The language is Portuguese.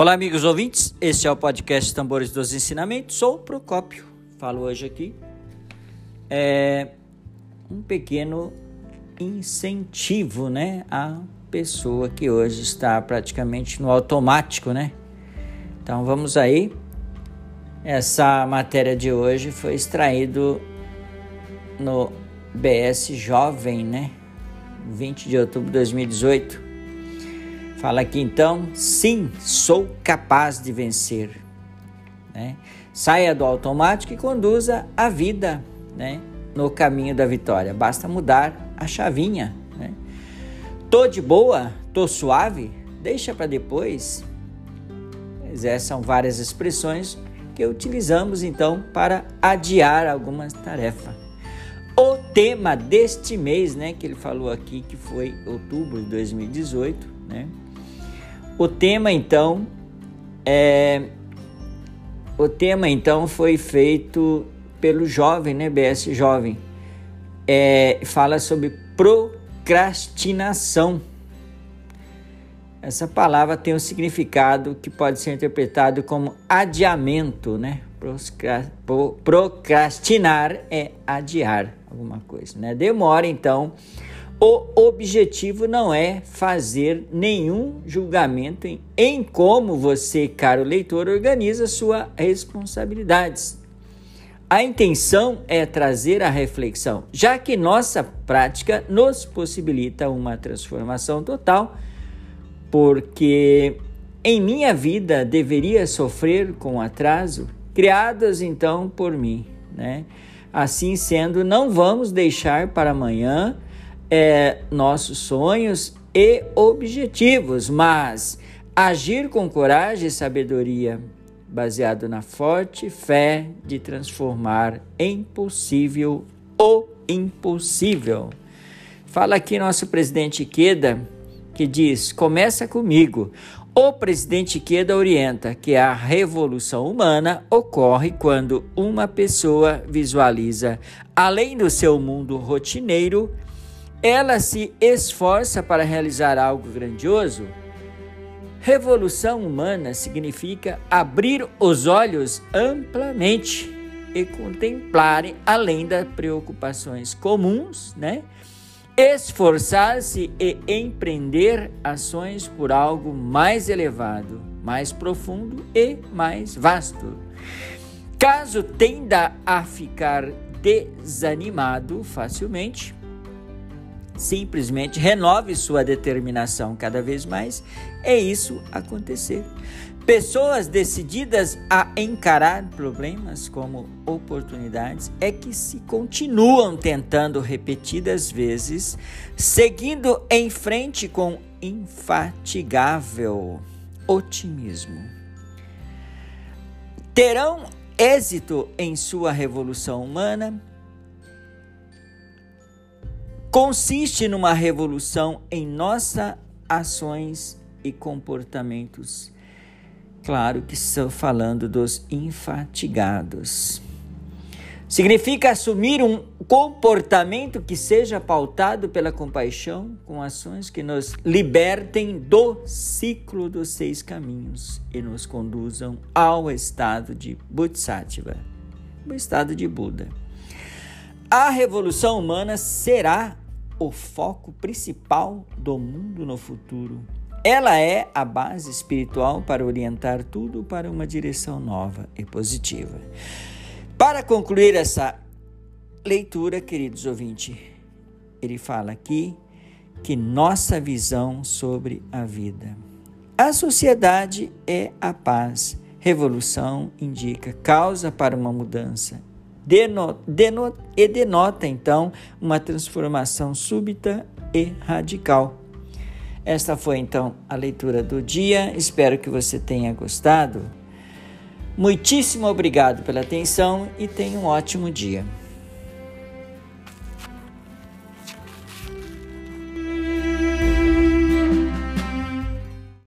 Olá, amigos ouvintes. Este é o podcast Tambores dos Ensinamentos. Sou o Procópio. Falo hoje aqui. É um pequeno incentivo, né, à pessoa que hoje está praticamente no automático, né? Então vamos aí. Essa matéria de hoje foi extraído no BS Jovem, né? 20 de outubro de 2018. Fala aqui então, sim, sou capaz de vencer. Né? Saia do automático e conduza a vida né? no caminho da vitória. Basta mudar a chavinha. Né? Tô de boa, tô suave, deixa para depois. Essas são várias expressões que utilizamos então para adiar algumas tarefas. O tema deste mês, né, que ele falou aqui, que foi outubro de 2018, né? O tema então é o tema então foi feito pelo jovem, né, BS jovem. É, fala sobre procrastinação. Essa palavra tem um significado que pode ser interpretado como adiamento, né? Procrastinar é adiar alguma coisa, né? Demora então o objetivo não é fazer nenhum julgamento em, em como você, caro leitor, organiza suas responsabilidades. A intenção é trazer a reflexão, já que nossa prática nos possibilita uma transformação total, porque em minha vida deveria sofrer com atraso, criadas então por mim, né? Assim sendo, não vamos deixar para amanhã é, nossos sonhos e objetivos, mas agir com coragem e sabedoria, baseado na forte fé de transformar em possível o impossível. Fala aqui nosso presidente Queda, que diz: começa comigo. O presidente Queda orienta que a revolução humana ocorre quando uma pessoa visualiza, além do seu mundo rotineiro, ela se esforça para realizar algo grandioso? Revolução humana significa abrir os olhos amplamente e contemplar além das preocupações comuns, né? Esforçar-se e empreender ações por algo mais elevado, mais profundo e mais vasto. Caso tenda a ficar desanimado facilmente, simplesmente renove sua determinação cada vez mais, é isso acontecer. Pessoas decididas a encarar problemas como oportunidades é que se continuam tentando repetidas vezes, seguindo em frente com infatigável otimismo. Terão êxito em sua revolução humana consiste numa revolução em nossas ações e comportamentos. Claro que estou falando dos infatigados. Significa assumir um comportamento que seja pautado pela compaixão, com ações que nos libertem do ciclo dos seis caminhos e nos conduzam ao estado de Bodhisattva, o estado de Buda. A revolução humana será o foco principal do mundo no futuro. Ela é a base espiritual para orientar tudo para uma direção nova e positiva. Para concluir essa leitura, queridos ouvintes, ele fala aqui que nossa visão sobre a vida. A sociedade é a paz. Revolução indica causa para uma mudança denota, denota, e denota então uma transformação súbita e radical. Esta foi então a leitura do dia. Espero que você tenha gostado. Muitíssimo obrigado pela atenção e tenha um ótimo dia.